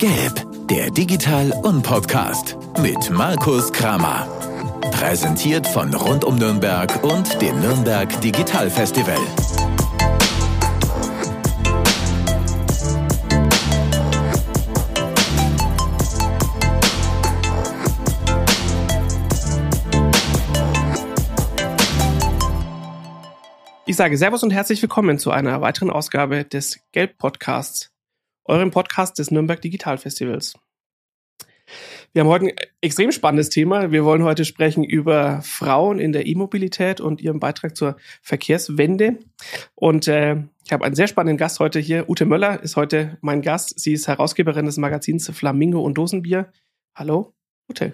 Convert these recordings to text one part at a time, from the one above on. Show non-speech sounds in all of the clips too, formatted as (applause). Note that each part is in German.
Gelb, der Digital- und Podcast mit Markus Kramer. Präsentiert von Rund um Nürnberg und dem Nürnberg Digital Festival. Ich sage Servus und herzlich willkommen zu einer weiteren Ausgabe des Gelb Podcasts, eurem Podcast des Nürnberg Digital Festivals. Wir haben heute ein extrem spannendes Thema. Wir wollen heute sprechen über Frauen in der E-Mobilität und ihren Beitrag zur Verkehrswende. Und äh, ich habe einen sehr spannenden Gast heute hier. Ute Möller ist heute mein Gast. Sie ist Herausgeberin des Magazins Flamingo und Dosenbier. Hallo, Ute.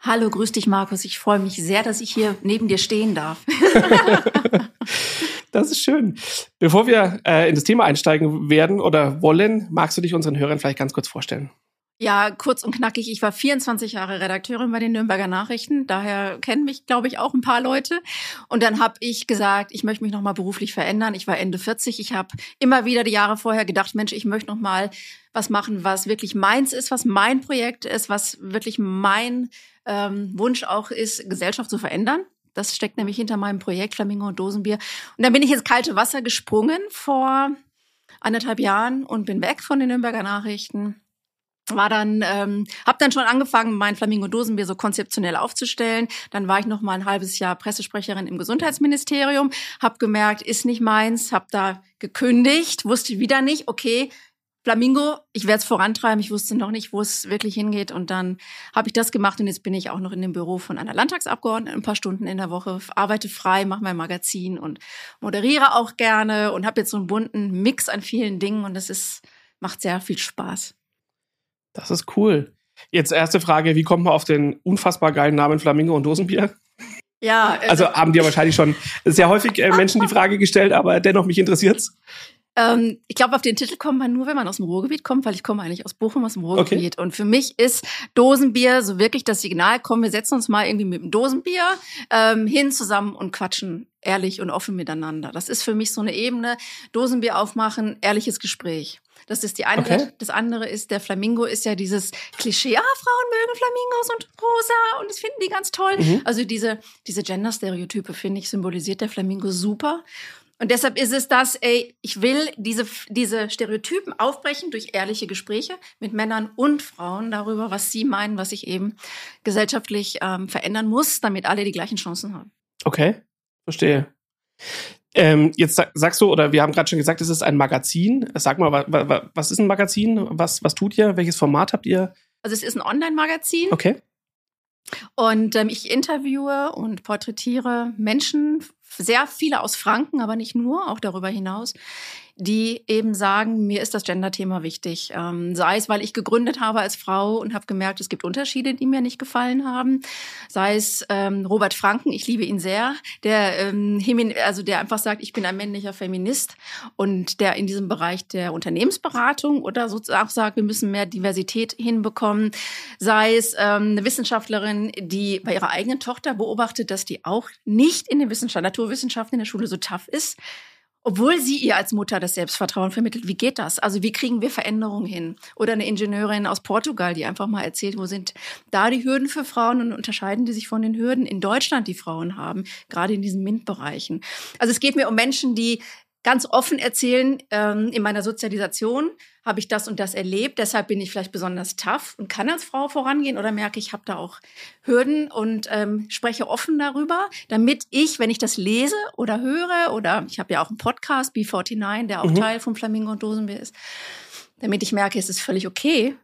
Hallo, grüß dich, Markus. Ich freue mich sehr, dass ich hier neben dir stehen darf. (laughs) Das ist schön. Bevor wir äh, in das Thema einsteigen werden oder wollen, magst du dich unseren Hörern vielleicht ganz kurz vorstellen? Ja, kurz und knackig. Ich war 24 Jahre Redakteurin bei den Nürnberger Nachrichten. Daher kennen mich, glaube ich, auch ein paar Leute. Und dann habe ich gesagt, ich möchte mich nochmal beruflich verändern. Ich war Ende 40. Ich habe immer wieder die Jahre vorher gedacht, Mensch, ich möchte nochmal was machen, was wirklich meins ist, was mein Projekt ist, was wirklich mein ähm, Wunsch auch ist, Gesellschaft zu verändern. Das steckt nämlich hinter meinem Projekt Flamingo und Dosenbier. Und dann bin ich ins kalte Wasser gesprungen vor anderthalb Jahren und bin weg von den Nürnberger Nachrichten. War dann, ähm, habe dann schon angefangen, mein Flamingo Dosenbier so konzeptionell aufzustellen. Dann war ich noch mal ein halbes Jahr Pressesprecherin im Gesundheitsministerium, habe gemerkt, ist nicht meins, habe da gekündigt, wusste wieder nicht, okay, Flamingo, ich werde es vorantreiben. Ich wusste noch nicht, wo es wirklich hingeht. Und dann habe ich das gemacht und jetzt bin ich auch noch in dem Büro von einer Landtagsabgeordneten ein paar Stunden in der Woche, arbeite frei, mache mein Magazin und moderiere auch gerne und habe jetzt so einen bunten Mix an vielen Dingen und das ist, macht sehr viel Spaß. Das ist cool. Jetzt erste Frage, wie kommt man auf den unfassbar geilen Namen Flamingo und Dosenbier? Ja. Also, also haben dir wahrscheinlich schon sehr häufig äh, Menschen die Frage gestellt, aber dennoch mich interessiert's. Ähm, ich glaube, auf den Titel kommt man nur, wenn man aus dem Ruhrgebiet kommt, weil ich komme eigentlich aus Bochum, aus dem Ruhrgebiet. Okay. Und für mich ist Dosenbier so wirklich das Signal, komm, wir setzen uns mal irgendwie mit dem Dosenbier ähm, hin zusammen und quatschen ehrlich und offen miteinander. Das ist für mich so eine Ebene. Dosenbier aufmachen, ehrliches Gespräch. Das ist die eine. Okay. Das andere ist, der Flamingo ist ja dieses Klischee, ah, Frauen mögen Flamingos und rosa und das finden die ganz toll. Mhm. Also diese, diese Gender-Stereotype, finde ich, symbolisiert der Flamingo super. Und deshalb ist es das, ey, ich will diese, diese Stereotypen aufbrechen durch ehrliche Gespräche mit Männern und Frauen darüber, was sie meinen, was sich eben gesellschaftlich ähm, verändern muss, damit alle die gleichen Chancen haben. Okay, verstehe. Ähm, jetzt sagst du, oder wir haben gerade schon gesagt, es ist ein Magazin. Sag mal, was ist ein Magazin? Was, was tut ihr? Welches Format habt ihr? Also es ist ein Online-Magazin. Okay. Und ähm, ich interviewe und porträtiere Menschen, sehr viele aus Franken, aber nicht nur, auch darüber hinaus, die eben sagen, mir ist das Gender-Thema wichtig. Ähm, sei es, weil ich gegründet habe als Frau und habe gemerkt, es gibt Unterschiede, die mir nicht gefallen haben. Sei es ähm, Robert Franken, ich liebe ihn sehr, der ähm, also der einfach sagt, ich bin ein männlicher Feminist und der in diesem Bereich der Unternehmensberatung oder sozusagen sagt, wir müssen mehr Diversität hinbekommen. Sei es ähm, eine Wissenschaftlerin, die bei ihrer eigenen Tochter beobachtet, dass die auch nicht in den Wissenschaft, Naturwissenschaften in der Schule so tough ist obwohl sie ihr als Mutter das Selbstvertrauen vermittelt. Wie geht das? Also wie kriegen wir Veränderungen hin? Oder eine Ingenieurin aus Portugal, die einfach mal erzählt, wo sind da die Hürden für Frauen und unterscheiden die sich von den Hürden in Deutschland, die Frauen haben, gerade in diesen MINT-Bereichen. Also es geht mir um Menschen, die ganz offen erzählen, ähm, in meiner Sozialisation habe ich das und das erlebt, deshalb bin ich vielleicht besonders tough und kann als Frau vorangehen oder merke, ich habe da auch Hürden und ähm, spreche offen darüber, damit ich, wenn ich das lese oder höre, oder ich habe ja auch einen Podcast, B49, der auch mhm. Teil von Flamingo und Dosenbier ist, damit ich merke, es ist völlig okay,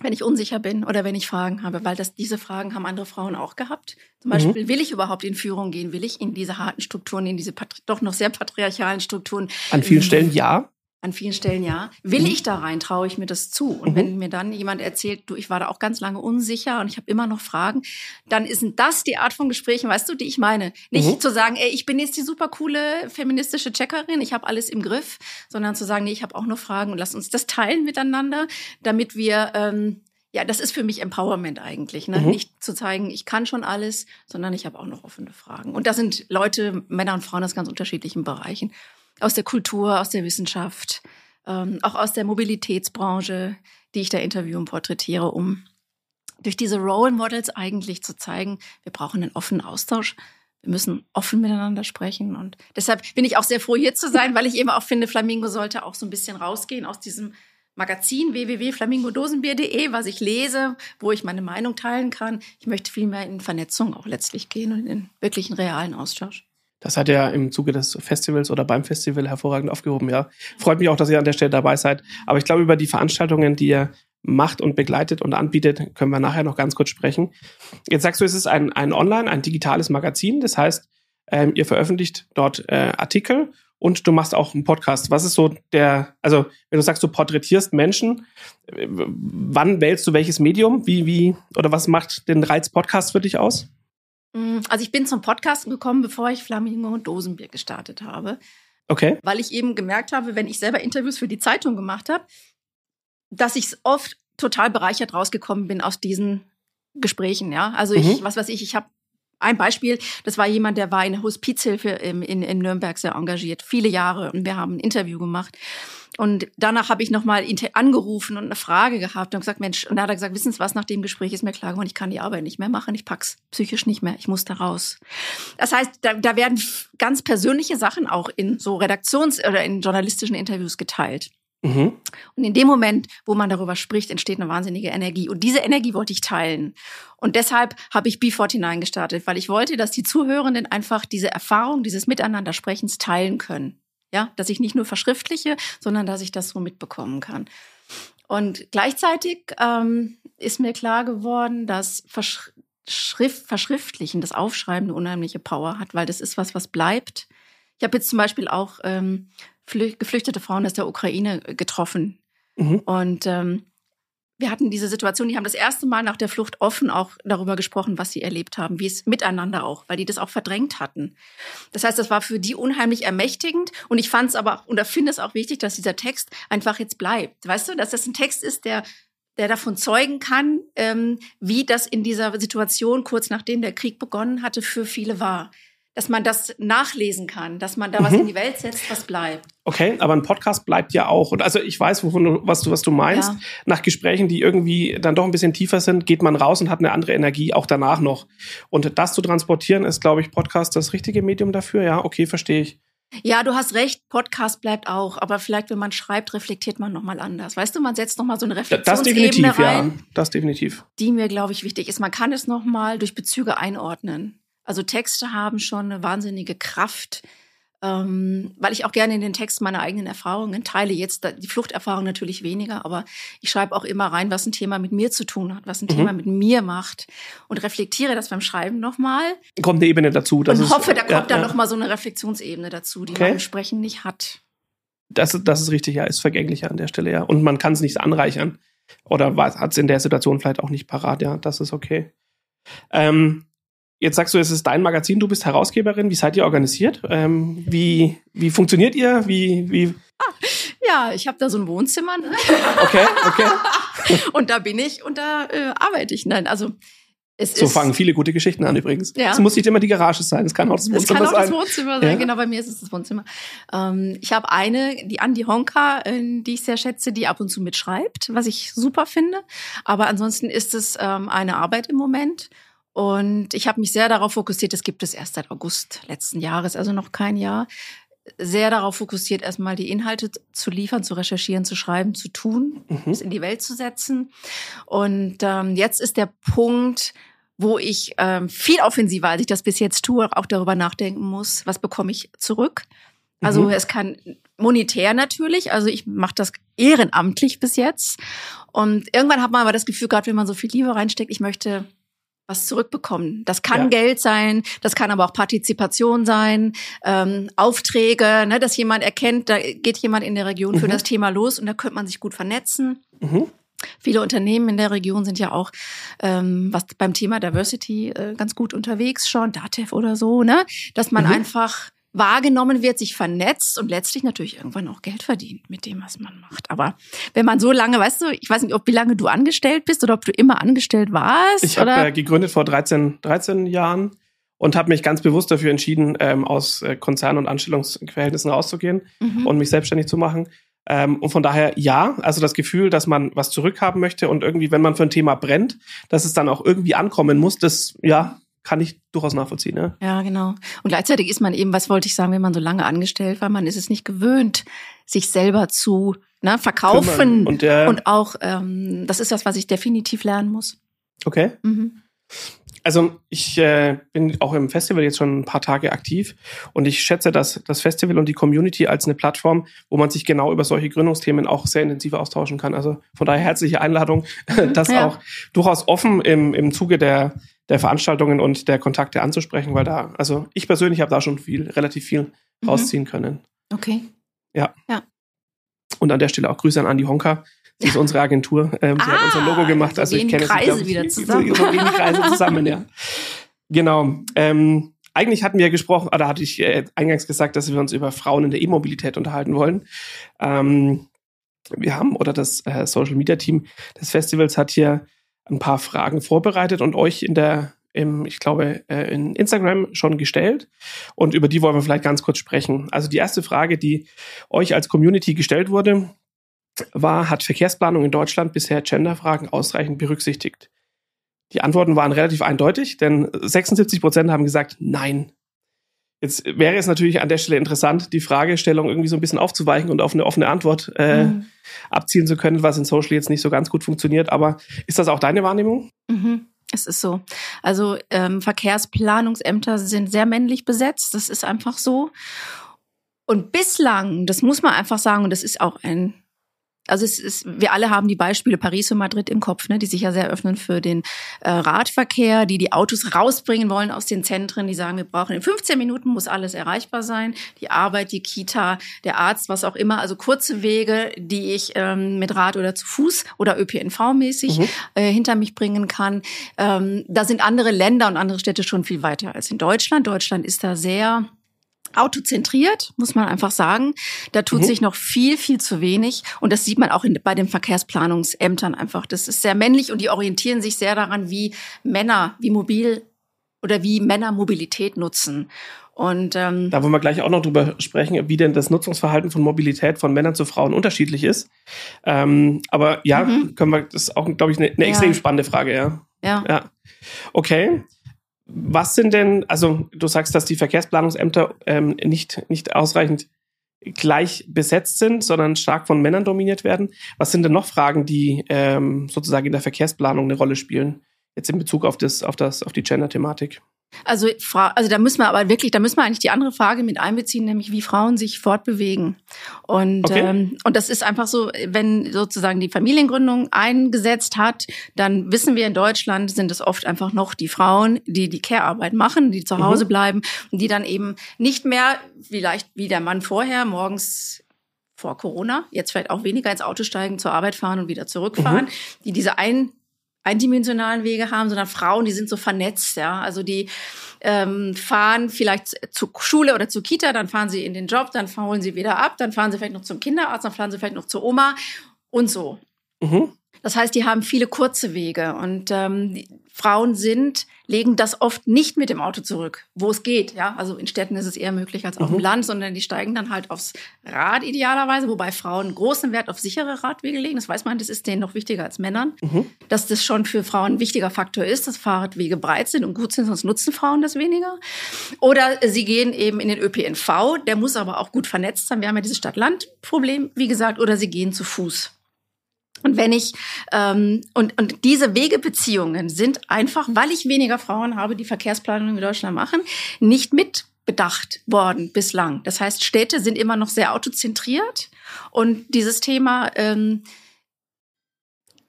wenn ich unsicher bin oder wenn ich Fragen habe, weil das, diese Fragen haben andere Frauen auch gehabt. Zum Beispiel, mhm. will ich überhaupt in Führung gehen? Will ich in diese harten Strukturen, in diese doch noch sehr patriarchalen Strukturen? An vielen Stellen ja. An vielen Stellen ja. Will mhm. ich da rein, traue ich mir das zu. Und mhm. wenn mir dann jemand erzählt, du, ich war da auch ganz lange unsicher und ich habe immer noch Fragen, dann ist das die Art von Gesprächen, weißt du, die ich meine. Nicht mhm. zu sagen, ey, ich bin jetzt die super coole feministische Checkerin, ich habe alles im Griff, sondern zu sagen, nee, ich habe auch noch Fragen und lass uns das teilen miteinander, damit wir ähm, ja, das ist für mich Empowerment eigentlich. Ne? Mhm. Nicht zu zeigen, ich kann schon alles, sondern ich habe auch noch offene Fragen. Und da sind Leute, Männer und Frauen aus ganz unterschiedlichen Bereichen aus der Kultur, aus der Wissenschaft, ähm, auch aus der Mobilitätsbranche, die ich da interviewe und porträtiere, um durch diese Role Models eigentlich zu zeigen, wir brauchen einen offenen Austausch. Wir müssen offen miteinander sprechen. Und deshalb bin ich auch sehr froh, hier zu sein, weil ich eben auch finde, Flamingo sollte auch so ein bisschen rausgehen aus diesem Magazin www.flamingodosenbier.de, was ich lese, wo ich meine Meinung teilen kann. Ich möchte viel mehr in Vernetzung auch letztlich gehen und in wirklichen realen Austausch. Das hat er im Zuge des Festivals oder beim Festival hervorragend aufgehoben, ja. Freut mich auch, dass ihr an der Stelle dabei seid. Aber ich glaube, über die Veranstaltungen, die ihr macht und begleitet und anbietet, können wir nachher noch ganz kurz sprechen. Jetzt sagst du, es ist ein, ein Online, ein digitales Magazin. Das heißt, ähm, ihr veröffentlicht dort äh, Artikel und du machst auch einen Podcast. Was ist so der, also wenn du sagst, du porträtierst Menschen, äh, wann wählst du welches Medium? Wie, wie, oder was macht den Reiz Podcast für dich aus? Mm, also ich bin zum Podcasten gekommen, bevor ich Flamingo und Dosenbier gestartet habe. Okay. Weil ich eben gemerkt habe, wenn ich selber Interviews für die Zeitung gemacht habe, dass ich oft total bereichert rausgekommen bin aus diesen Gesprächen, ja. Also ich, mhm. was weiß ich, ich habe ein Beispiel, das war jemand, der war in Hospizhilfe in, in, in Nürnberg sehr engagiert, viele Jahre. Und wir haben ein Interview gemacht. Und danach habe ich nochmal angerufen und eine Frage gehabt und gesagt, Mensch, und da hat er gesagt, wissen Sie was, nach dem Gespräch ist mir klar geworden, ich kann die Arbeit nicht mehr machen, ich pack's psychisch nicht mehr, ich muss da raus. Das heißt, da, da werden ganz persönliche Sachen auch in so Redaktions- oder in journalistischen Interviews geteilt. Mhm. Und in dem Moment, wo man darüber spricht, entsteht eine wahnsinnige Energie. Und diese Energie wollte ich teilen. Und deshalb habe ich B49 gestartet, weil ich wollte, dass die Zuhörenden einfach diese Erfahrung, dieses Miteinandersprechens teilen können. Ja, dass ich nicht nur verschriftliche, sondern dass ich das so mitbekommen kann. Und gleichzeitig ähm, ist mir klar geworden, dass Verschrift, Verschriftlichen, das Aufschreiben eine unheimliche Power hat, weil das ist was, was bleibt. Ich habe jetzt zum Beispiel auch ähm, geflüchtete Frauen aus der Ukraine getroffen. Mhm. Und ähm, wir hatten diese Situation, die haben das erste Mal nach der Flucht offen auch darüber gesprochen, was sie erlebt haben, wie es miteinander auch, weil die das auch verdrängt hatten. Das heißt, das war für die unheimlich ermächtigend und ich fand es aber oder finde es auch wichtig, dass dieser Text einfach jetzt bleibt. Weißt du, dass das ein Text ist, der der davon zeugen kann, ähm, wie das in dieser Situation kurz nachdem der Krieg begonnen hatte für viele war dass man das nachlesen kann, dass man da mhm. was in die Welt setzt, was bleibt. Okay, aber ein Podcast bleibt ja auch. Und also ich weiß, wovon du, was du, was du meinst. Ja. Nach Gesprächen, die irgendwie dann doch ein bisschen tiefer sind, geht man raus und hat eine andere Energie, auch danach noch. Und das zu transportieren, ist, glaube ich, Podcast das richtige Medium dafür. Ja, okay, verstehe ich. Ja, du hast recht, Podcast bleibt auch, aber vielleicht, wenn man schreibt, reflektiert man nochmal anders. Weißt du, man setzt nochmal so eine Reflexionsebene das definitiv, rein. Ja, das definitiv. Die mir, glaube ich, wichtig ist. Man kann es nochmal durch Bezüge einordnen. Also Texte haben schon eine wahnsinnige Kraft, ähm, weil ich auch gerne in den Text meine eigenen Erfahrungen teile. Jetzt die Fluchterfahrung natürlich weniger, aber ich schreibe auch immer rein, was ein Thema mit mir zu tun hat, was ein mhm. Thema mit mir macht und reflektiere das beim Schreiben nochmal. Kommt eine Ebene dazu. und ist, hoffe, da kommt ja, dann ja. nochmal so eine Reflexionsebene dazu, die okay. man im Sprechen nicht hat. Das, das ist richtig, ja, ist vergänglicher an der Stelle, ja. Und man kann es nicht anreichern. Oder hat es in der Situation vielleicht auch nicht parat, ja, das ist okay. Ähm, Jetzt sagst du, es ist dein Magazin, du bist Herausgeberin. Wie seid ihr organisiert? Ähm, wie, wie funktioniert ihr? Wie, wie? Ah, ja, ich habe da so ein Wohnzimmer. Ne? Okay, okay. (laughs) und da bin ich und da äh, arbeite ich. Nein, also es so fangen viele gute Geschichten an übrigens. Ja. Es muss nicht immer die Garage sein, es kann auch das Wohnzimmer sein. Es kann auch das Wohnzimmer sein, ja. genau, bei mir ist es das Wohnzimmer. Ähm, ich habe eine, die Andi Honka, äh, die ich sehr schätze, die ab und zu mitschreibt, was ich super finde. Aber ansonsten ist es ähm, eine Arbeit im Moment. Und ich habe mich sehr darauf fokussiert, es gibt es erst seit August letzten Jahres, also noch kein Jahr, sehr darauf fokussiert, erstmal die Inhalte zu liefern, zu recherchieren, zu schreiben, zu tun, mhm. es in die Welt zu setzen. Und ähm, jetzt ist der Punkt, wo ich ähm, viel offensiver, als ich das bis jetzt tue, auch darüber nachdenken muss, was bekomme ich zurück. Also mhm. es kann monetär natürlich, also ich mache das ehrenamtlich bis jetzt. Und irgendwann hat man aber das Gefühl, gerade wenn man so viel Liebe reinsteckt, ich möchte was zurückbekommen. Das kann ja. Geld sein, das kann aber auch Partizipation sein, ähm, Aufträge, ne, dass jemand erkennt, da geht jemand in der Region mhm. für das Thema los und da könnte man sich gut vernetzen. Mhm. Viele Unternehmen in der Region sind ja auch ähm, was beim Thema Diversity äh, ganz gut unterwegs schon, DATEV oder so, ne? Dass man mhm. einfach wahrgenommen wird, sich vernetzt und letztlich natürlich irgendwann auch Geld verdient mit dem, was man macht. Aber wenn man so lange, weißt du, ich weiß nicht, ob wie lange du angestellt bist oder ob du immer angestellt warst. Ich habe äh, gegründet vor 13, 13 Jahren und habe mich ganz bewusst dafür entschieden, ähm, aus äh, Konzern- und Anstellungsverhältnissen rauszugehen mhm. und mich selbstständig zu machen. Ähm, und von daher ja, also das Gefühl, dass man was zurückhaben möchte und irgendwie, wenn man für ein Thema brennt, dass es dann auch irgendwie ankommen muss, das ja kann ich durchaus nachvollziehen. Ja, ja genau. Und gleichzeitig ist man eben, was wollte ich sagen, wenn man so lange angestellt war, man ist es nicht gewöhnt, sich selber zu ne, verkaufen und, äh, und auch ähm, das ist das, was ich definitiv lernen muss. Okay. Mhm. Also ich äh, bin auch im Festival jetzt schon ein paar Tage aktiv und ich schätze dass das Festival und die Community als eine Plattform, wo man sich genau über solche Gründungsthemen auch sehr intensiv austauschen kann. Also von daher herzliche Einladung, mhm, (laughs) das ja. auch durchaus offen im, im Zuge der, der Veranstaltungen und der Kontakte anzusprechen, weil da, also ich persönlich habe da schon viel, relativ viel mhm. rausziehen können. Okay. Ja. Ja. Und an der Stelle auch Grüße an Andi Honka, Sie ist unsere Agentur. Ähm, sie ah, hat unser Logo ah, gemacht. Also ich kenne Kreise sie, wieder zusammen. So wenig Kreise zusammen, ja. Genau. Ähm, eigentlich hatten wir gesprochen, oder hatte ich äh, eingangs gesagt, dass wir uns über Frauen in der E-Mobilität unterhalten wollen. Ähm, wir haben, oder das äh, Social Media Team des Festivals hat hier ein paar Fragen vorbereitet und euch in der, im, ich glaube, äh, in Instagram schon gestellt. Und über die wollen wir vielleicht ganz kurz sprechen. Also die erste Frage, die euch als Community gestellt wurde, war, hat Verkehrsplanung in Deutschland bisher Genderfragen ausreichend berücksichtigt? Die Antworten waren relativ eindeutig, denn 76 Prozent haben gesagt Nein. Jetzt wäre es natürlich an der Stelle interessant, die Fragestellung irgendwie so ein bisschen aufzuweichen und auf eine offene Antwort äh, mhm. abzielen zu können, was in Social jetzt nicht so ganz gut funktioniert. Aber ist das auch deine Wahrnehmung? Mhm. Es ist so. Also ähm, Verkehrsplanungsämter sind sehr männlich besetzt. Das ist einfach so. Und bislang, das muss man einfach sagen, und das ist auch ein also es ist, wir alle haben die Beispiele Paris und Madrid im Kopf, ne, die sich ja sehr öffnen für den äh, Radverkehr, die die Autos rausbringen wollen aus den Zentren, die sagen, wir brauchen in 15 Minuten muss alles erreichbar sein, die Arbeit, die Kita, der Arzt, was auch immer, also kurze Wege, die ich ähm, mit Rad oder zu Fuß oder ÖPNV-mäßig mhm. äh, hinter mich bringen kann. Ähm, da sind andere Länder und andere Städte schon viel weiter als in Deutschland. Deutschland ist da sehr autozentriert, muss man einfach sagen. Da tut mhm. sich noch viel, viel zu wenig. Und das sieht man auch in, bei den Verkehrsplanungsämtern einfach. Das ist sehr männlich und die orientieren sich sehr daran, wie Männer, wie mobil oder wie Männer Mobilität nutzen. Und ähm, da wollen wir gleich auch noch drüber sprechen, wie denn das Nutzungsverhalten von Mobilität von Männern zu Frauen unterschiedlich ist. Ähm, aber ja, mhm. können wir, das ist auch, glaube ich, eine, eine ja. extrem spannende Frage, ja. Ja. ja. Okay. Was sind denn, also du sagst, dass die Verkehrsplanungsämter ähm, nicht, nicht ausreichend gleich besetzt sind, sondern stark von Männern dominiert werden. Was sind denn noch Fragen, die ähm, sozusagen in der Verkehrsplanung eine Rolle spielen? Jetzt in Bezug auf das, auf das, auf die Gender-Thematik. Also, also da müssen wir aber wirklich, da müssen wir eigentlich die andere Frage mit einbeziehen, nämlich wie Frauen sich fortbewegen. Und, okay. ähm, und das ist einfach so, wenn sozusagen die Familiengründung eingesetzt hat, dann wissen wir in Deutschland sind es oft einfach noch die Frauen, die die Care-Arbeit machen, die zu Hause mhm. bleiben und die dann eben nicht mehr, vielleicht wie der Mann vorher, morgens vor Corona, jetzt vielleicht auch weniger ins Auto steigen, zur Arbeit fahren und wieder zurückfahren, mhm. die diese ein eindimensionalen Wege haben, sondern Frauen, die sind so vernetzt, ja. Also die ähm, fahren vielleicht zur Schule oder zur Kita, dann fahren sie in den Job, dann holen sie wieder ab, dann fahren sie vielleicht noch zum Kinderarzt, dann fahren sie vielleicht noch zur Oma und so. Mhm. Das heißt, die haben viele kurze Wege und ähm, Frauen sind legen das oft nicht mit dem Auto zurück, wo es geht. Ja, also in Städten ist es eher möglich als auf mhm. dem Land, sondern die steigen dann halt aufs Rad idealerweise, wobei Frauen großen Wert auf sichere Radwege legen. Das weiß man, das ist denen noch wichtiger als Männern, mhm. dass das schon für Frauen ein wichtiger Faktor ist, dass Fahrradwege breit sind und gut sind, sonst nutzen Frauen das weniger. Oder sie gehen eben in den ÖPNV, der muss aber auch gut vernetzt sein. Wir haben ja dieses Stadt-Land-Problem, wie gesagt, oder sie gehen zu Fuß. Und wenn ich ähm, und und diese Wegebeziehungen sind einfach, weil ich weniger Frauen habe, die Verkehrsplanung in Deutschland machen, nicht mitbedacht worden bislang. Das heißt, Städte sind immer noch sehr autozentriert und dieses Thema ähm,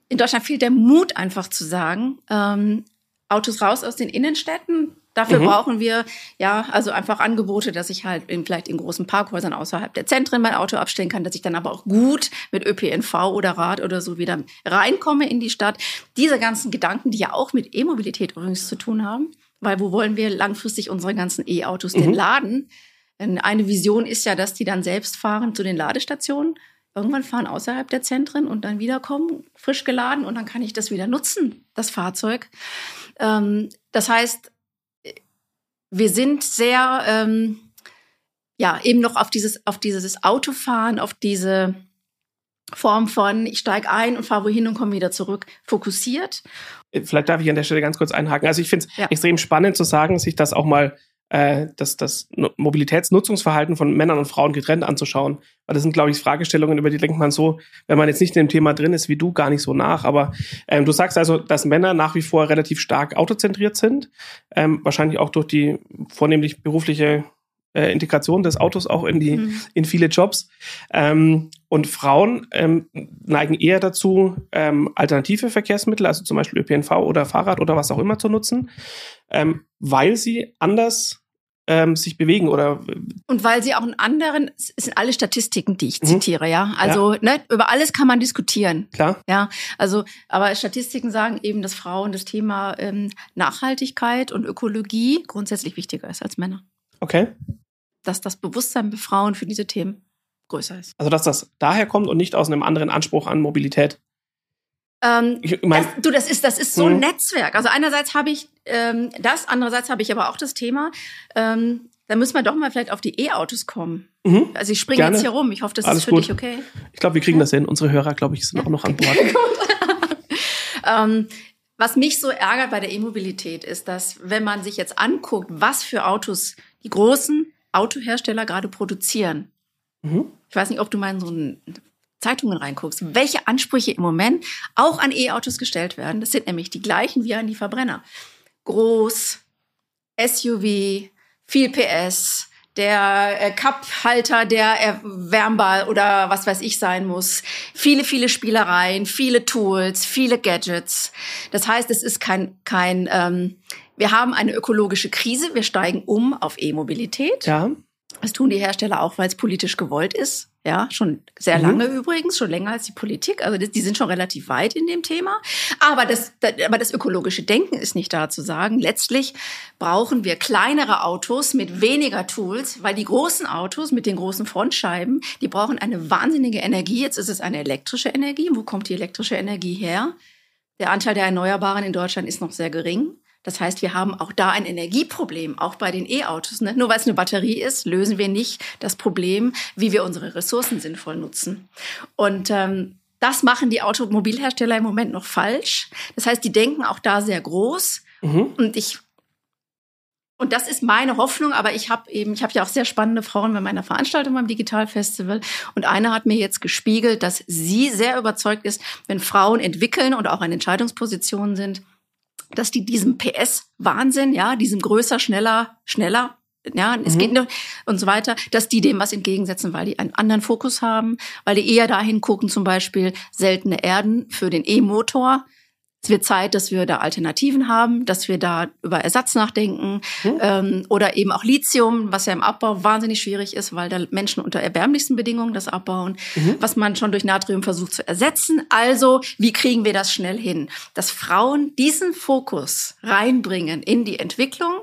in Deutschland fehlt der Mut einfach zu sagen, ähm, Autos raus aus den Innenstädten, Dafür mhm. brauchen wir ja also einfach Angebote, dass ich halt in, vielleicht in großen Parkhäusern außerhalb der Zentren mein Auto abstellen kann, dass ich dann aber auch gut mit ÖPNV oder Rad oder so wieder reinkomme in die Stadt. Diese ganzen Gedanken, die ja auch mit E-Mobilität übrigens zu tun haben, weil wo wollen wir langfristig unsere ganzen E-Autos mhm. denn laden? Denn eine Vision ist ja, dass die dann selbst fahren zu den Ladestationen irgendwann fahren außerhalb der Zentren und dann wiederkommen, frisch geladen und dann kann ich das wieder nutzen, das Fahrzeug. Ähm, das heißt, wir sind sehr, ähm, ja, eben noch auf dieses, auf dieses Autofahren, auf diese Form von, ich steige ein und fahre wohin und komme wieder zurück, fokussiert. Vielleicht darf ich an der Stelle ganz kurz einhaken. Also ich finde es ja. extrem spannend zu sagen, sich das auch mal äh, das, das Mobilitätsnutzungsverhalten von Männern und Frauen getrennt anzuschauen. Weil das sind, glaube ich, Fragestellungen, über die denkt man so, wenn man jetzt nicht in dem Thema drin ist wie du, gar nicht so nach. Aber ähm, du sagst also, dass Männer nach wie vor relativ stark autozentriert sind, ähm, wahrscheinlich auch durch die vornehmlich berufliche äh, Integration des Autos auch in die mhm. in viele Jobs. Ähm, und Frauen ähm, neigen eher dazu, ähm, alternative Verkehrsmittel, also zum Beispiel ÖPNV oder Fahrrad oder was auch immer zu nutzen, ähm, weil sie anders ähm, sich bewegen oder und weil sie auch einen anderen es sind alle Statistiken, die ich mhm. zitiere, ja. Also ja. Ne, über alles kann man diskutieren. Klar. Ja, also aber Statistiken sagen eben, dass Frauen das Thema ähm, Nachhaltigkeit und Ökologie grundsätzlich wichtiger ist als Männer. Okay. Dass das Bewusstsein bei Frauen für diese Themen größer ist. Also dass das daher kommt und nicht aus einem anderen Anspruch an Mobilität. Ähm, ich mein, das, du, das ist, das ist so ein mhm. Netzwerk. Also einerseits habe ich ähm, das, andererseits habe ich aber auch das Thema. Ähm, da müssen wir doch mal vielleicht auf die E-Autos kommen. Mhm. Also ich springe jetzt hier rum. Ich hoffe, das Alles ist für gut. dich okay. Ich glaube, wir kriegen ja? das hin. Unsere Hörer, glaube ich, sind auch noch an Bord. (laughs) (laughs) ähm, was mich so ärgert bei der E-Mobilität ist, dass wenn man sich jetzt anguckt, was für Autos die großen Autohersteller gerade produzieren. Mhm. Ich weiß nicht, ob du mal in so ein Zeitungen reinguckst, welche Ansprüche im Moment auch an E-Autos gestellt werden. Das sind nämlich die gleichen wie an die Verbrenner. Groß, SUV, viel PS, der äh, Cup-Halter, der erwärmbar oder was weiß ich sein muss. Viele, viele Spielereien, viele Tools, viele Gadgets. Das heißt, es ist kein, kein ähm, wir haben eine ökologische Krise, wir steigen um auf E-Mobilität. Ja. Das tun die Hersteller auch, weil es politisch gewollt ist. Ja, schon sehr mhm. lange übrigens, schon länger als die Politik. Also die sind schon relativ weit in dem Thema. Aber das, aber das ökologische Denken ist nicht da zu sagen. Letztlich brauchen wir kleinere Autos mit weniger Tools, weil die großen Autos mit den großen Frontscheiben, die brauchen eine wahnsinnige Energie. Jetzt ist es eine elektrische Energie. Wo kommt die elektrische Energie her? Der Anteil der Erneuerbaren in Deutschland ist noch sehr gering. Das heißt, wir haben auch da ein Energieproblem, auch bei den E-Autos. Ne? Nur weil es eine Batterie ist, lösen wir nicht das Problem, wie wir unsere Ressourcen sinnvoll nutzen. Und ähm, das machen die Automobilhersteller im Moment noch falsch. Das heißt, die denken auch da sehr groß. Mhm. Und ich und das ist meine Hoffnung, aber ich habe eben, ich habe ja auch sehr spannende Frauen bei meiner Veranstaltung beim Digitalfestival und eine hat mir jetzt gespiegelt, dass sie sehr überzeugt ist, wenn Frauen entwickeln und auch in Entscheidungspositionen sind, dass die diesem PS-Wahnsinn, ja, diesem größer, schneller, schneller, ja, es mhm. geht noch und so weiter, dass die dem was entgegensetzen, weil die einen anderen Fokus haben, weil die eher dahin gucken, zum Beispiel seltene Erden für den E-Motor, es wird Zeit, dass wir da Alternativen haben, dass wir da über Ersatz nachdenken mhm. ähm, oder eben auch Lithium, was ja im Abbau wahnsinnig schwierig ist, weil da Menschen unter erbärmlichsten Bedingungen das abbauen, mhm. was man schon durch Natrium versucht zu ersetzen. Also, wie kriegen wir das schnell hin? Dass Frauen diesen Fokus reinbringen in die Entwicklung,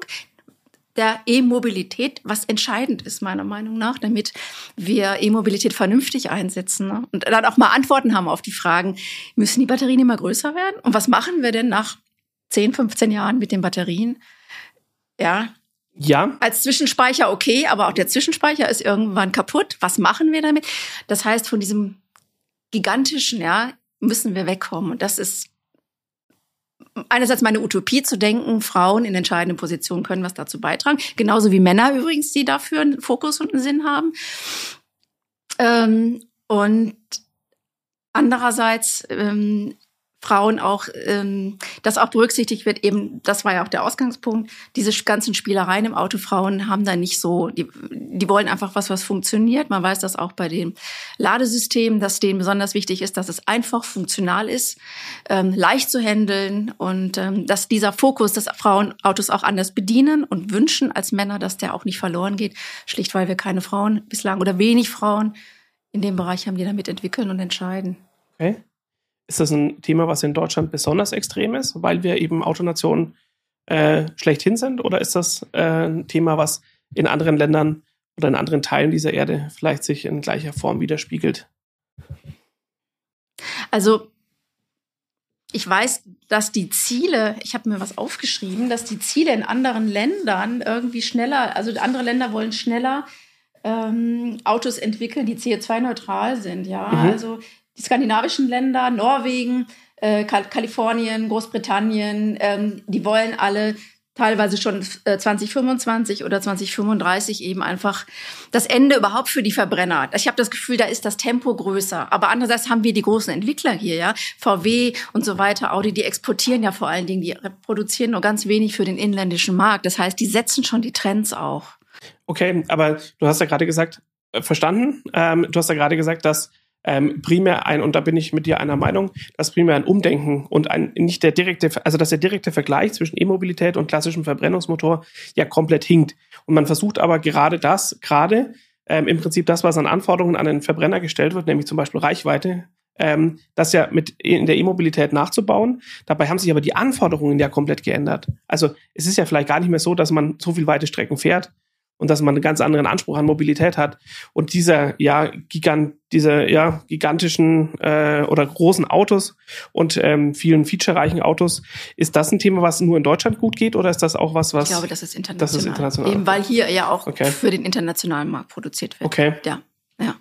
der E-Mobilität, was entscheidend ist, meiner Meinung nach, damit wir E-Mobilität vernünftig einsetzen ne? und dann auch mal Antworten haben auf die Fragen, müssen die Batterien immer größer werden? Und was machen wir denn nach 10, 15 Jahren mit den Batterien? Ja. Ja. Als Zwischenspeicher okay, aber auch der Zwischenspeicher ist irgendwann kaputt. Was machen wir damit? Das heißt, von diesem gigantischen, ja, müssen wir wegkommen. Und das ist einerseits meine Utopie zu denken, Frauen in entscheidenden Positionen können was dazu beitragen. Genauso wie Männer übrigens, die dafür einen Fokus und einen Sinn haben. Ähm, und andererseits ähm, Frauen auch, ähm, das auch berücksichtigt wird, eben, das war ja auch der Ausgangspunkt, diese ganzen Spielereien im Auto, Frauen haben da nicht so, die, die wollen einfach was, was funktioniert. Man weiß das auch bei den Ladesystemen, dass denen besonders wichtig ist, dass es einfach funktional ist, ähm, leicht zu handeln und ähm, dass dieser Fokus, dass Frauen Autos auch anders bedienen und wünschen als Männer, dass der auch nicht verloren geht, schlicht weil wir keine Frauen bislang oder wenig Frauen in dem Bereich haben, die damit entwickeln und entscheiden. Okay. Ist das ein Thema, was in Deutschland besonders extrem ist, weil wir eben Autonation äh, schlechthin sind? Oder ist das äh, ein Thema, was in anderen Ländern oder in anderen Teilen dieser Erde vielleicht sich in gleicher Form widerspiegelt? Also ich weiß, dass die Ziele, ich habe mir was aufgeschrieben, dass die Ziele in anderen Ländern irgendwie schneller, also andere Länder wollen schneller ähm, Autos entwickeln, die CO2-neutral sind. Ja, mhm. also die skandinavischen Länder, Norwegen, äh, Kalifornien, Großbritannien, ähm, die wollen alle teilweise schon 2025 äh, oder 2035 eben einfach das Ende überhaupt für die Verbrenner. Ich habe das Gefühl, da ist das Tempo größer. Aber andererseits haben wir die großen Entwickler hier, ja, VW und so weiter, Audi, die exportieren ja vor allen Dingen, die produzieren nur ganz wenig für den inländischen Markt. Das heißt, die setzen schon die Trends auch. Okay, aber du hast ja gerade gesagt, äh, verstanden. Ähm, du hast ja gerade gesagt, dass ähm, primär ein, und da bin ich mit dir einer Meinung, dass primär ein Umdenken und ein nicht der direkte, also dass der direkte Vergleich zwischen E-Mobilität und klassischem Verbrennungsmotor ja komplett hinkt. Und man versucht aber gerade das, gerade ähm, im Prinzip das, was an Anforderungen an den Verbrenner gestellt wird, nämlich zum Beispiel Reichweite, ähm, das ja mit in der E-Mobilität nachzubauen. Dabei haben sich aber die Anforderungen ja komplett geändert. Also es ist ja vielleicht gar nicht mehr so, dass man so viel weite Strecken fährt, und dass man einen ganz anderen Anspruch an Mobilität hat. Und dieser, ja, gigant, diese, ja, gigantischen äh, oder großen Autos und ähm, vielen featurereichen Autos, ist das ein Thema, was nur in Deutschland gut geht oder ist das auch was, was. Ich glaube, das ist international. Das ist international. Eben weil hier ja auch okay. für den internationalen Markt produziert wird. Okay. Ja. Ja.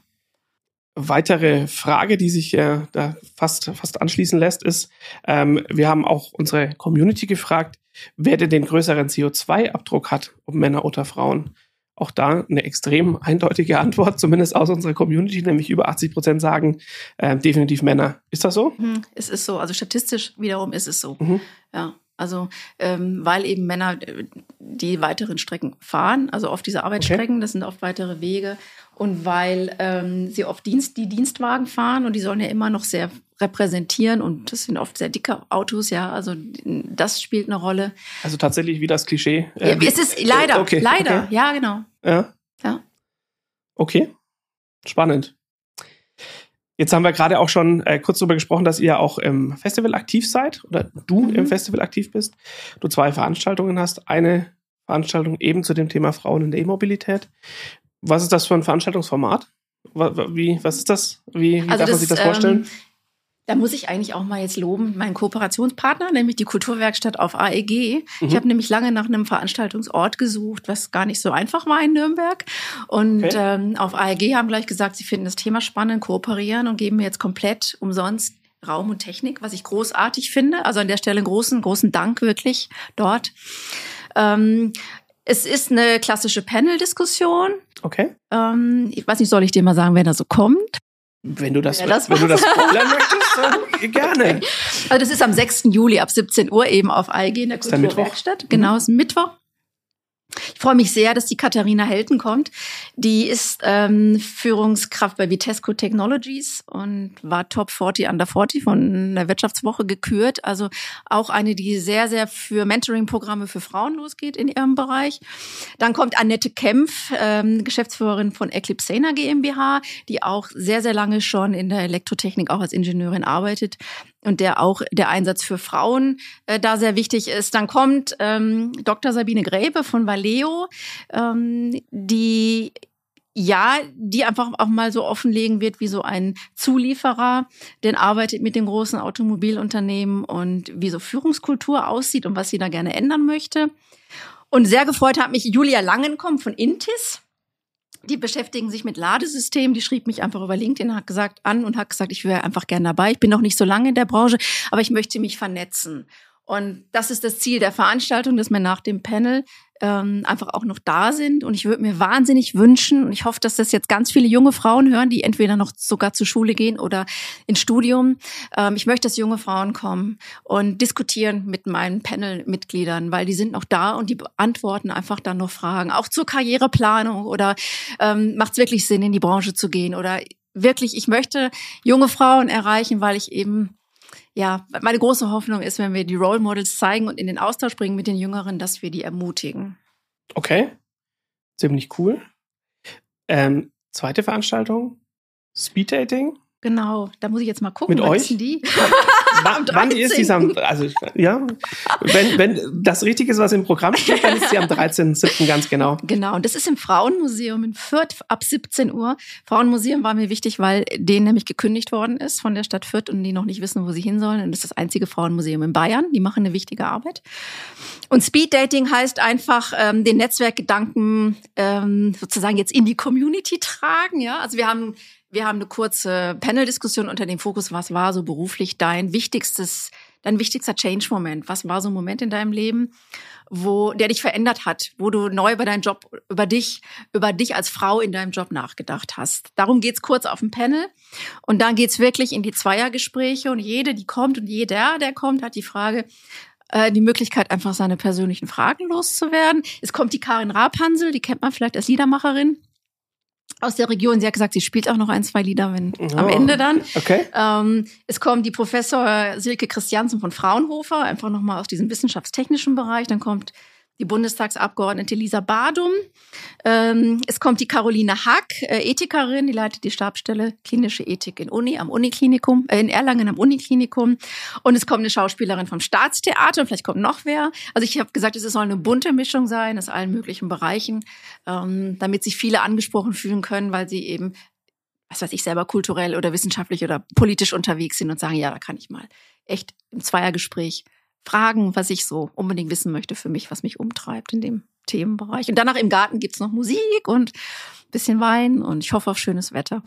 Weitere Frage, die sich äh, da fast, fast anschließen lässt, ist, ähm, wir haben auch unsere Community gefragt, wer denn den größeren CO2-Abdruck hat, ob Männer oder Frauen. Auch da eine extrem eindeutige Antwort, zumindest aus unserer Community, nämlich über 80 Prozent sagen äh, definitiv Männer. Ist das so? Mhm, es ist so. Also statistisch wiederum ist es so. Mhm. Ja. Also ähm, weil eben Männer äh, die weiteren Strecken fahren, also oft diese Arbeitsstrecken, okay. das sind oft weitere Wege und weil ähm, sie oft Dienst, die Dienstwagen fahren und die sollen ja immer noch sehr repräsentieren und das sind oft sehr dicke Autos, ja, also das spielt eine Rolle. Also tatsächlich wie das Klischee. Äh, ja, es ist leider, okay, leider, okay. ja, genau. Ja. Ja. Okay. Spannend. Jetzt haben wir gerade auch schon äh, kurz darüber gesprochen, dass ihr auch im Festival aktiv seid oder du mhm. im Festival aktiv bist. Du zwei Veranstaltungen hast. Eine Veranstaltung eben zu dem Thema Frauen in der E-Mobilität. Was ist das für ein Veranstaltungsformat? Wie, was ist das? Wie, wie also darf das, man sich das vorstellen? Ähm, da muss ich eigentlich auch mal jetzt loben, meinen Kooperationspartner, nämlich die Kulturwerkstatt auf AEG. Mhm. Ich habe nämlich lange nach einem Veranstaltungsort gesucht, was gar nicht so einfach war in Nürnberg. Und okay. ähm, auf AEG haben gleich gesagt, sie finden das Thema spannend, kooperieren und geben mir jetzt komplett umsonst Raum und Technik, was ich großartig finde. Also an der Stelle einen großen, großen Dank wirklich dort. Ähm, es ist eine klassische Panel-Diskussion. Okay. Ähm, ich weiß nicht, soll ich dir mal sagen, wer da so kommt? Wenn du das, ja, das wenn du das spoilern möchtest, dann (laughs) gerne. Also das ist am 6. Juli ab 17 Uhr eben auf ALG in der Kulturwerkstatt. Genau, mhm. ist Mittwoch. Ich freue mich sehr, dass die Katharina Helten kommt. Die ist ähm, Führungskraft bei Vitesco Technologies und war Top 40 Under 40 von der Wirtschaftswoche gekürt. Also auch eine, die sehr, sehr für Mentoring-Programme für Frauen losgeht in ihrem Bereich. Dann kommt Annette Kempf, ähm, Geschäftsführerin von Eclipsena GmbH, die auch sehr, sehr lange schon in der Elektrotechnik auch als Ingenieurin arbeitet und der auch der Einsatz für Frauen äh, da sehr wichtig ist. Dann kommt ähm, Dr. Sabine Gräbe von Valeo, ähm, die ja, die einfach auch mal so offenlegen wird, wie so ein Zulieferer, denn arbeitet mit den großen Automobilunternehmen und wie so Führungskultur aussieht und was sie da gerne ändern möchte. Und sehr gefreut hat mich Julia Langenkommen von Intis die beschäftigen sich mit Ladesystemen. Die schrieb mich einfach über LinkedIn hat gesagt an und hat gesagt, ich wäre einfach gerne dabei. Ich bin noch nicht so lange in der Branche, aber ich möchte mich vernetzen. Und das ist das Ziel der Veranstaltung, dass wir nach dem Panel ähm, einfach auch noch da sind. Und ich würde mir wahnsinnig wünschen, und ich hoffe, dass das jetzt ganz viele junge Frauen hören, die entweder noch sogar zur Schule gehen oder ins Studium. Ähm, ich möchte, dass junge Frauen kommen und diskutieren mit meinen Panel-Mitgliedern, weil die sind noch da und die beantworten einfach dann noch Fragen. Auch zur Karriereplanung oder ähm, macht es wirklich Sinn, in die Branche zu gehen oder wirklich, ich möchte junge Frauen erreichen, weil ich eben ja, meine große Hoffnung ist, wenn wir die Role Models zeigen und in den Austausch bringen mit den Jüngeren, dass wir die ermutigen. Okay, ziemlich cool. Ähm, zweite Veranstaltung, Speed Dating. Genau, da muss ich jetzt mal gucken. Mit euch? Die? wann, (laughs) wann ist die am, also, ja, wenn, wenn das Richtige ist, was im Programm steht, dann ist sie am 13.07. ganz genau. Genau, und das ist im Frauenmuseum in Fürth ab 17 Uhr. Frauenmuseum war mir wichtig, weil denen nämlich gekündigt worden ist von der Stadt Fürth und die noch nicht wissen, wo sie hin sollen. Und das ist das einzige Frauenmuseum in Bayern. Die machen eine wichtige Arbeit. Und Speed Dating heißt einfach ähm, den Netzwerkgedanken ähm, sozusagen jetzt in die Community tragen. Ja, also wir haben Wir haben eine kurze Panel-Diskussion unter dem Fokus, was war so beruflich dein wichtigstes, dein wichtigster Change-Moment? Was war so ein Moment in deinem Leben, wo der dich verändert hat, wo du neu über deinen Job, über dich, über dich als Frau in deinem Job nachgedacht hast? Darum geht's kurz auf dem Panel. Und dann geht's wirklich in die Zweiergespräche und jede, die kommt und jeder, der kommt, hat die Frage, äh, die Möglichkeit, einfach seine persönlichen Fragen loszuwerden. Es kommt die Karin Rapansel, die kennt man vielleicht als Liedermacherin aus der Region. Sie hat gesagt, sie spielt auch noch ein, zwei Lieder wenn, oh, am Ende dann. Okay. Ähm, es kommt die Professor Silke Christiansen von Fraunhofer, einfach nochmal aus diesem wissenschaftstechnischen Bereich. Dann kommt die Bundestagsabgeordnete Lisa Badum. Ähm, es kommt die Caroline Hack, äh, Ethikerin, die leitet die Stabstelle klinische Ethik in Uni am Uniklinikum, äh, in Erlangen am Uniklinikum. Und es kommt eine Schauspielerin vom Staatstheater und vielleicht kommt noch wer. Also ich habe gesagt, es soll eine bunte Mischung sein aus allen möglichen Bereichen, ähm, damit sich viele angesprochen fühlen können, weil sie eben was weiß ich, selber kulturell oder wissenschaftlich oder politisch unterwegs sind und sagen, ja, da kann ich mal echt im Zweiergespräch fragen, was ich so unbedingt wissen möchte für mich, was mich umtreibt in dem Themenbereich. Und danach im Garten gibt's noch Musik und bisschen Wein und ich hoffe auf schönes Wetter.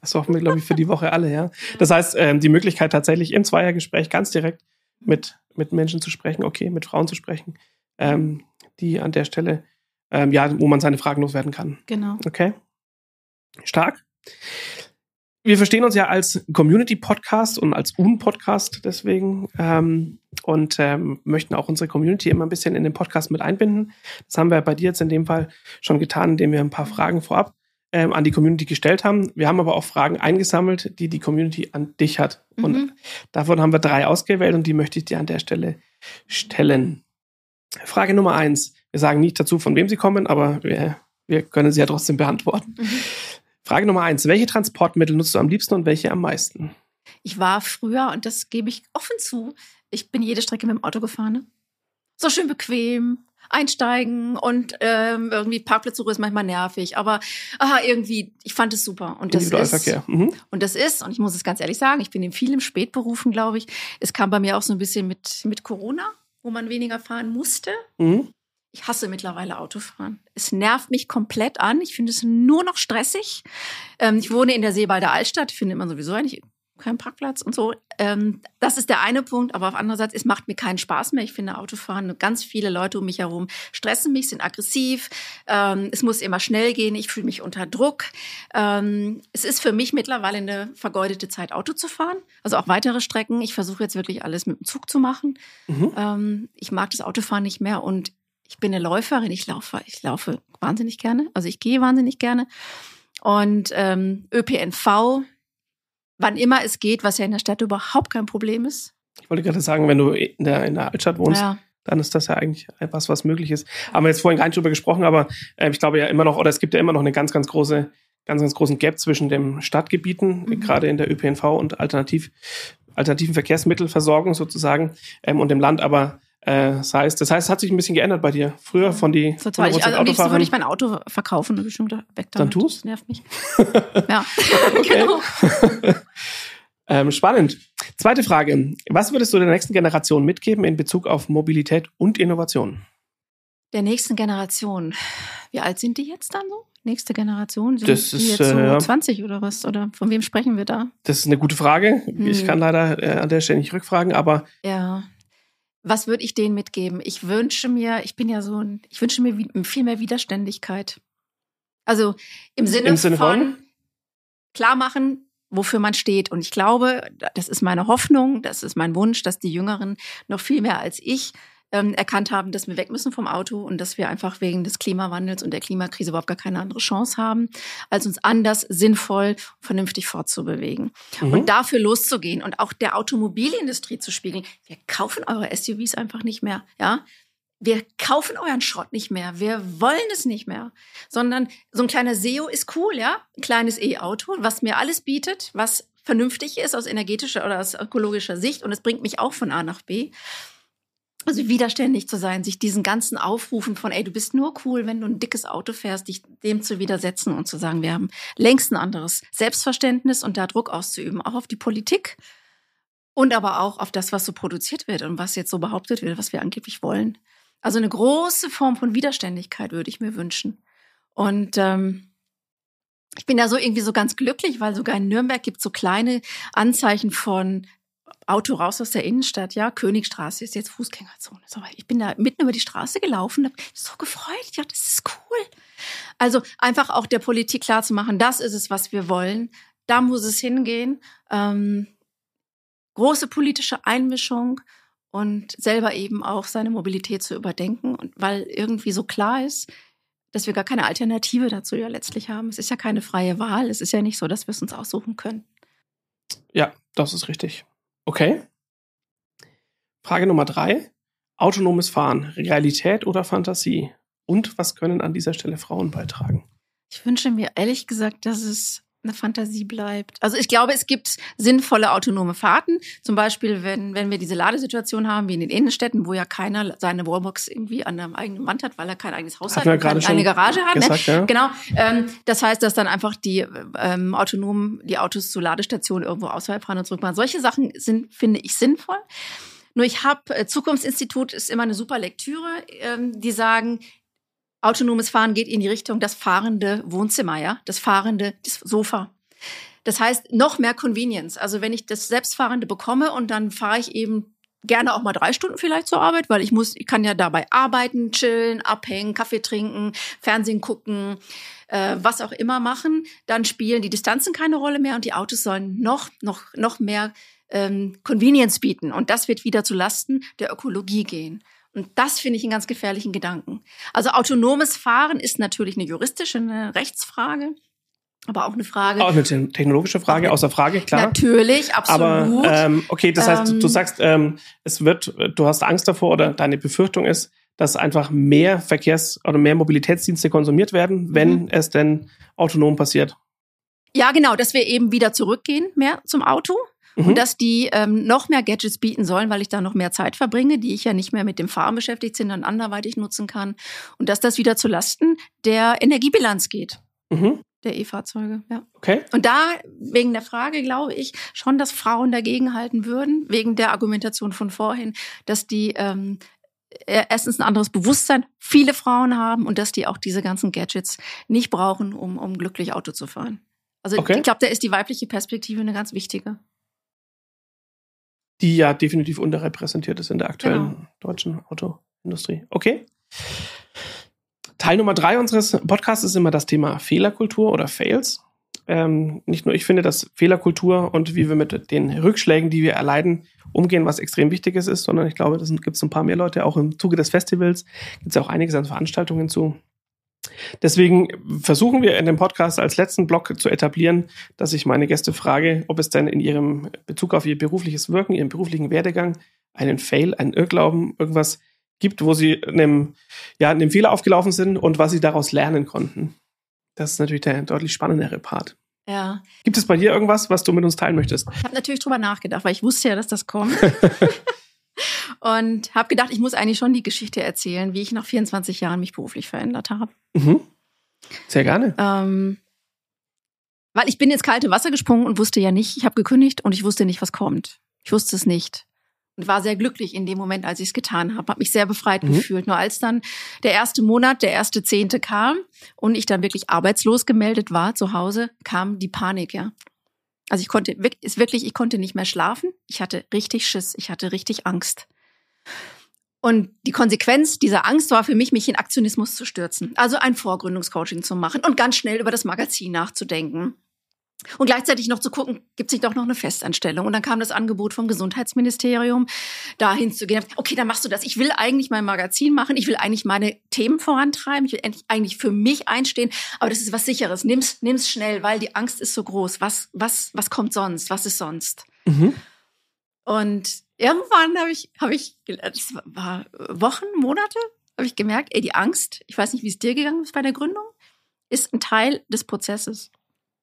Das hoffen wir, glaube ich, für die Woche alle, ja. Das heißt, ähm, die Möglichkeit tatsächlich im Zweiergespräch ganz direkt mit, mit Menschen zu sprechen, okay, mit Frauen zu sprechen, ähm, die an der Stelle, ähm, ja, wo man seine Fragen loswerden kann. Genau. Okay. Stark wir verstehen uns ja als Community-Podcast und als Un-Podcast deswegen ähm, und ähm, möchten auch unsere Community immer ein bisschen in den Podcast mit einbinden. Das haben wir bei dir jetzt in dem Fall schon getan, indem wir ein paar Fragen vorab ähm, an die Community gestellt haben. Wir haben aber auch Fragen eingesammelt, die die Community an dich hat. Mhm. Und davon haben wir drei ausgewählt und die möchte ich dir an der Stelle stellen. Frage Nummer eins. Wir sagen nicht dazu, von wem sie kommen, aber wir, wir können sie ja trotzdem beantworten. Mhm. Frage Nummer eins. Welche Transportmittel nutzt du am liebsten und welche am meisten? Ich war früher, und das gebe ich offen zu, ich bin jede Strecke mit dem Auto gefahren. Ne? So schön bequem, einsteigen und ähm, irgendwie Parkplätze ist manchmal nervig, aber aha, irgendwie, ich fand es super. Und das ist, mhm. und das ist, und ich muss es ganz ehrlich sagen, ich bin in vielen Spätberufen, glaube ich. Es kam bei mir auch so ein bisschen mit, mit Corona, wo man weniger fahren musste. Mhm. Ich hasse mittlerweile Autofahren. Es nervt mich komplett an. Ich finde es nur noch stressig. Ähm, ich wohne in der Seebalder Altstadt, findet man sowieso eigentlich keinen Parkplatz und so. Ähm, das ist der eine Punkt, aber auf andererseits, es macht mir keinen Spaß mehr. Ich finde Autofahren, ganz viele Leute um mich herum stressen mich, sind aggressiv. Ähm, es muss immer schnell gehen. Ich fühle mich unter Druck. Ähm, es ist für mich mittlerweile eine vergeudete Zeit, Auto zu fahren. Also auch weitere Strecken. Ich versuche jetzt wirklich alles mit dem Zug zu machen. Mhm. Ähm, ich mag das Autofahren nicht mehr und ich bin eine Läuferin, ich laufe, ich laufe wahnsinnig gerne, also ich gehe wahnsinnig gerne. Und ähm, ÖPNV, wann immer es geht, was ja in der Stadt überhaupt kein Problem ist. Ich wollte gerade sagen, wenn du in der, in der Altstadt wohnst, ja. dann ist das ja eigentlich etwas, was möglich ist. Haben wir jetzt vorhin gar nicht drüber gesprochen, aber äh, ich glaube ja immer noch, oder es gibt ja immer noch eine ganz, ganz große, ganz, ganz großen Gap zwischen den Stadtgebieten, mhm. gerade in der ÖPNV und alternativ, alternativen Verkehrsmittelversorgung sozusagen, ähm, und dem Land, aber äh, das, heißt, das heißt, es hat sich ein bisschen geändert bei dir. Früher von die Total. Ich, also am liebsten würde ich mein Auto verkaufen und bestimmt weg damit. Dann tust? Das nervt mich. (laughs) ja, (laughs) genau. (laughs) ähm, spannend. Zweite Frage. Was würdest du der nächsten Generation mitgeben in Bezug auf Mobilität und Innovation? Der nächsten Generation. Wie alt sind die jetzt dann so? Nächste Generation? Sind das die ist jetzt so äh, 20 oder was? Oder von wem sprechen wir da? Das ist eine gute Frage. Hm. Ich kann leider äh, an der Stelle nicht rückfragen, aber ja was würde ich denen mitgeben? Ich wünsche mir, ich bin ja so ein, ich wünsche mir viel mehr Widerständigkeit. Also im Sinne, Im Sinne von, von klar machen, wofür man steht. Und ich glaube, das ist meine Hoffnung, das ist mein Wunsch, dass die Jüngeren noch viel mehr als ich ähm, erkannt haben, dass wir weg müssen vom Auto und dass wir einfach wegen des Klimawandels und der Klimakrise überhaupt gar keine andere Chance haben, als uns anders, sinnvoll, vernünftig fortzubewegen. Mhm. Und dafür loszugehen und auch der Automobilindustrie zu spiegeln, wir kaufen eure SUVs einfach nicht mehr, ja. Wir kaufen euren Schrott nicht mehr. Wir wollen es nicht mehr. Sondern so ein kleiner SEO ist cool, ja. Ein kleines E-Auto, was mir alles bietet, was vernünftig ist aus energetischer oder aus ökologischer Sicht und es bringt mich auch von A nach B also widerständig zu sein, sich diesen ganzen Aufrufen von, ey, du bist nur cool, wenn du ein dickes Auto fährst, dich dem zu widersetzen und zu sagen, wir haben längst ein anderes Selbstverständnis und da Druck auszuüben, auch auf die Politik und aber auch auf das, was so produziert wird und was jetzt so behauptet wird, was wir angeblich wollen. Also eine große Form von Widerständigkeit würde ich mir wünschen. Und ähm, ich bin da so irgendwie so ganz glücklich, weil sogar in Nürnberg gibt es so kleine Anzeichen von Auto raus aus der Innenstadt, ja, Königstraße ist jetzt Fußgängerzone. So, ich bin da mitten über die Straße gelaufen, hab so gefreut, ja, das ist cool. Also einfach auch der Politik klar zu machen, das ist es, was wir wollen. Da muss es hingehen. Ähm, große politische Einmischung und selber eben auch seine Mobilität zu überdenken. Und weil irgendwie so klar ist, dass wir gar keine Alternative dazu ja letztlich haben. Es ist ja keine freie Wahl. Es ist ja nicht so, dass wir es uns aussuchen können. Ja, das ist richtig. Okay. Frage Nummer drei. Autonomes Fahren, Realität oder Fantasie? Und was können an dieser Stelle Frauen beitragen? Ich wünsche mir ehrlich gesagt, dass es eine Fantasie bleibt. Also ich glaube, es gibt sinnvolle autonome Fahrten. Zum Beispiel, wenn, wenn wir diese Ladesituation haben, wie in den Innenstädten, wo ja keiner seine Wallbox irgendwie an der eigenen Wand hat, weil er kein eigenes Haus hat, und keine, eine Garage hat. Ne? Gesagt, ne? ja. Genau. Ähm, das heißt, dass dann einfach die ähm, autonomen, die Autos zur Ladestation irgendwo außerhalb fahren und zurückfahren. Solche Sachen sind, finde ich, sinnvoll. Nur ich habe, äh, Zukunftsinstitut ist immer eine super Lektüre, ähm, die sagen, autonomes Fahren geht in die Richtung das fahrende Wohnzimmer, ja, das fahrende das Sofa. Das heißt, noch mehr Convenience. Also wenn ich das Selbstfahrende bekomme und dann fahre ich eben gerne auch mal drei Stunden vielleicht zur Arbeit, weil ich muss, ich kann ja dabei arbeiten, chillen, abhängen, Kaffee trinken, Fernsehen gucken, äh, was auch immer machen. Dann spielen die Distanzen keine Rolle mehr und die Autos sollen noch, noch, noch mehr ähm, Convenience bieten. Und das wird wieder zu Lasten der Ökologie gehen. Und das finde ich einen ganz gefährlichen Gedanken. Also autonomes Fahren ist natürlich eine juristische, eine Rechtsfrage. Aber auch eine Frage. Auch eine technologische Frage, außer Frage, klar. Natürlich, absolut. Aber ähm, okay, das heißt, ähm, du sagst, ähm, es wird, du hast Angst davor oder deine Befürchtung ist, dass einfach mehr Verkehrs- oder mehr Mobilitätsdienste konsumiert werden, wenn mhm. es denn autonom passiert. Ja, genau, dass wir eben wieder zurückgehen mehr zum Auto mhm. und dass die ähm, noch mehr Gadgets bieten sollen, weil ich da noch mehr Zeit verbringe, die ich ja nicht mehr mit dem Fahren beschäftigt sind, dann anderweitig nutzen kann und dass das wieder zu Lasten der Energiebilanz geht. Mhm der E-Fahrzeuge, ja. Okay. Und da, wegen der Frage, glaube ich schon, dass Frauen dagegen halten würden, wegen der Argumentation von vorhin, dass die ähm, e-, erstens ein anderes Bewusstsein viele Frauen haben und dass die auch diese ganzen Gadgets nicht brauchen, um, um glücklich Auto zu fahren. Also okay. ich glaube, da ist die weibliche Perspektive eine ganz wichtige. Die ja definitiv unterrepräsentiert ist in der aktuellen genau. deutschen Autoindustrie. Okay. Teil Nummer drei unseres Podcasts ist immer das Thema Fehlerkultur oder Fails. Ähm, nicht nur ich finde, dass Fehlerkultur und wie wir mit den Rückschlägen, die wir erleiden, umgehen, was extrem Wichtiges ist, sondern ich glaube, das gibt es ein paar mehr Leute. Auch im Zuge des Festivals gibt es auch einiges an Veranstaltungen zu. Deswegen versuchen wir in dem Podcast als letzten Block zu etablieren, dass ich meine Gäste frage, ob es denn in ihrem Bezug auf ihr berufliches Wirken, ihren beruflichen Werdegang einen Fail, einen Irrglauben, irgendwas gibt, wo sie einem, ja, einem Fehler aufgelaufen sind und was sie daraus lernen konnten. Das ist natürlich der deutlich spannendere Part. Ja. Gibt es bei dir irgendwas, was du mit uns teilen möchtest? Ich habe natürlich drüber nachgedacht, weil ich wusste ja, dass das kommt. (laughs) und habe gedacht, ich muss eigentlich schon die Geschichte erzählen, wie ich nach 24 Jahren mich beruflich verändert habe. Mhm. Sehr gerne. Ähm, weil ich bin ins kalte Wasser gesprungen und wusste ja nicht, ich habe gekündigt und ich wusste nicht, was kommt. Ich wusste es nicht und war sehr glücklich in dem Moment, als ich es getan habe. Habe mich sehr befreit mhm. gefühlt. Nur als dann der erste Monat, der erste Zehnte kam und ich dann wirklich arbeitslos gemeldet war zu Hause, kam die Panik, ja. Also ich konnte, ist wirklich, ich konnte nicht mehr schlafen. Ich hatte richtig Schiss. Ich hatte richtig Angst. Und die Konsequenz dieser Angst war für mich, mich in Aktionismus zu stürzen. Also ein Vorgründungscoaching zu machen und ganz schnell über das Magazin nachzudenken. Und gleichzeitig noch zu gucken, gibt sich doch noch eine Festanstellung. Und dann kam das Angebot vom Gesundheitsministerium, dahin zu gehen. Okay, dann machst du das. Ich will eigentlich mein Magazin machen. Ich will eigentlich meine Themen vorantreiben. Ich will eigentlich für mich einstehen. Aber das ist was Sicheres. Nimm's, nimm's schnell, weil die Angst ist so groß. Was, was, was kommt sonst? Was ist sonst? Mhm. Und irgendwann habe ich, habe ich, das war Wochen, Monate, habe ich gemerkt, ey, die Angst, ich weiß nicht, wie es dir gegangen ist bei der Gründung, ist ein Teil des Prozesses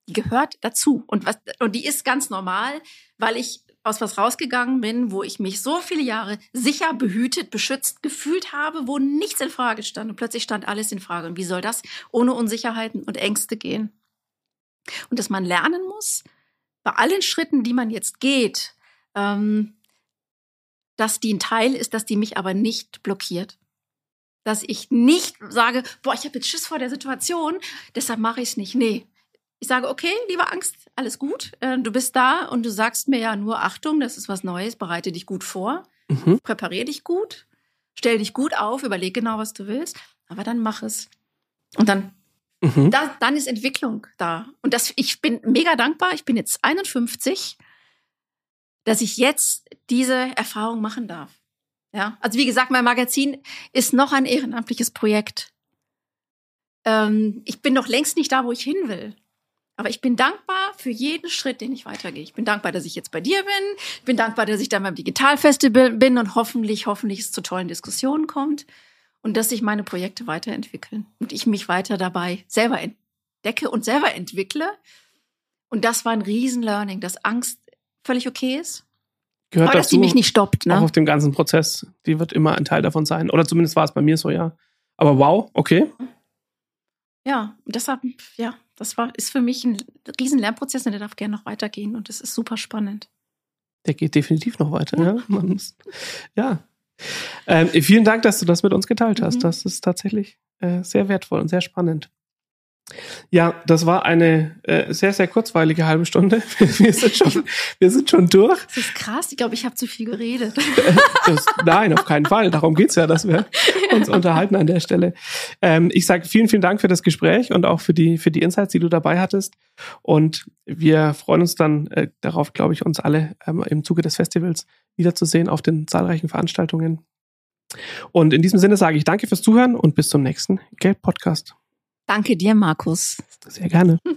die gehört dazu. Und, was, und die ist ganz normal, weil ich aus was rausgegangen bin, wo ich mich so viele Jahre sicher, behütet, beschützt gefühlt habe, wo nichts in Frage stand. Und plötzlich stand alles in Frage. Und wie soll das ohne Unsicherheiten und Ängste gehen? Und dass man lernen muss, bei allen Schritten, die man jetzt geht, ähm, dass die ein Teil ist, dass die mich aber nicht blockiert. Dass ich nicht sage, boah, ich habe jetzt Schiss vor der Situation, deshalb mache ich es nicht. Nee, Ich sage, okay, liebe Angst, alles gut. Äh, du bist da und du sagst mir ja nur, Achtung, das ist was Neues, bereite dich gut vor, Mhm. präpariere dich gut, stell dich gut auf, überleg genau, was du willst, aber dann mach es. Und dann, Mhm. da, dann ist Entwicklung da. Und das, ich bin mega dankbar, ich bin jetzt 51, dass ich jetzt diese Erfahrung machen darf. Ja, also wie gesagt, mein Magazin ist noch ein ehrenamtliches Projekt. Ähm, ich bin noch längst nicht da, wo ich hin will. Aber ich bin dankbar für jeden Schritt, den ich weitergehe. Ich bin dankbar, dass ich jetzt bei dir bin. Ich bin dankbar, dass ich dann beim Digitalfestival bin und hoffentlich, hoffentlich es zu tollen Diskussionen kommt und dass sich meine Projekte weiterentwickeln und ich mich weiter dabei selber entdecke und selber entwickle. Und das war ein Riesen-Learning, dass Angst völlig okay ist, Gehört aber dass die mich nicht stoppt. auch Ne? auf dem ganzen Prozess. Die wird immer ein Teil davon sein. Oder zumindest war es bei mir so, ja. Aber wow, okay. Ja, deshalb, ja, das war, ist für mich ein riesen Lernprozess und der darf gerne noch weitergehen und das ist super spannend. Der geht definitiv noch weiter. Ja, Man muss, ja. Ähm, vielen Dank, dass du das mit uns geteilt hast. Mhm. Das ist tatsächlich äh, sehr wertvoll und sehr spannend. Ja, das war eine äh, sehr, sehr kurzweilige halbe Stunde. (laughs) Wir sind schon, wir sind schon durch. Das ist krass, ich glaube, ich habe zu viel geredet. Das, nein, auf keinen Fall. Darum geht's ja, dass wir uns unterhalten an der Stelle. Ähm, ich sage vielen, vielen Dank für das Gespräch und auch für die, für die Insights, die du dabei hattest. Und wir freuen uns dann äh, darauf, glaube ich, uns alle ähm, im Zuge des Festivals wiederzusehen auf den zahlreichen Veranstaltungen. Und in diesem Sinne sage ich danke fürs Zuhören und bis zum nächsten Geld-Podcast. Danke dir, Markus. Sehr gerne. (laughs)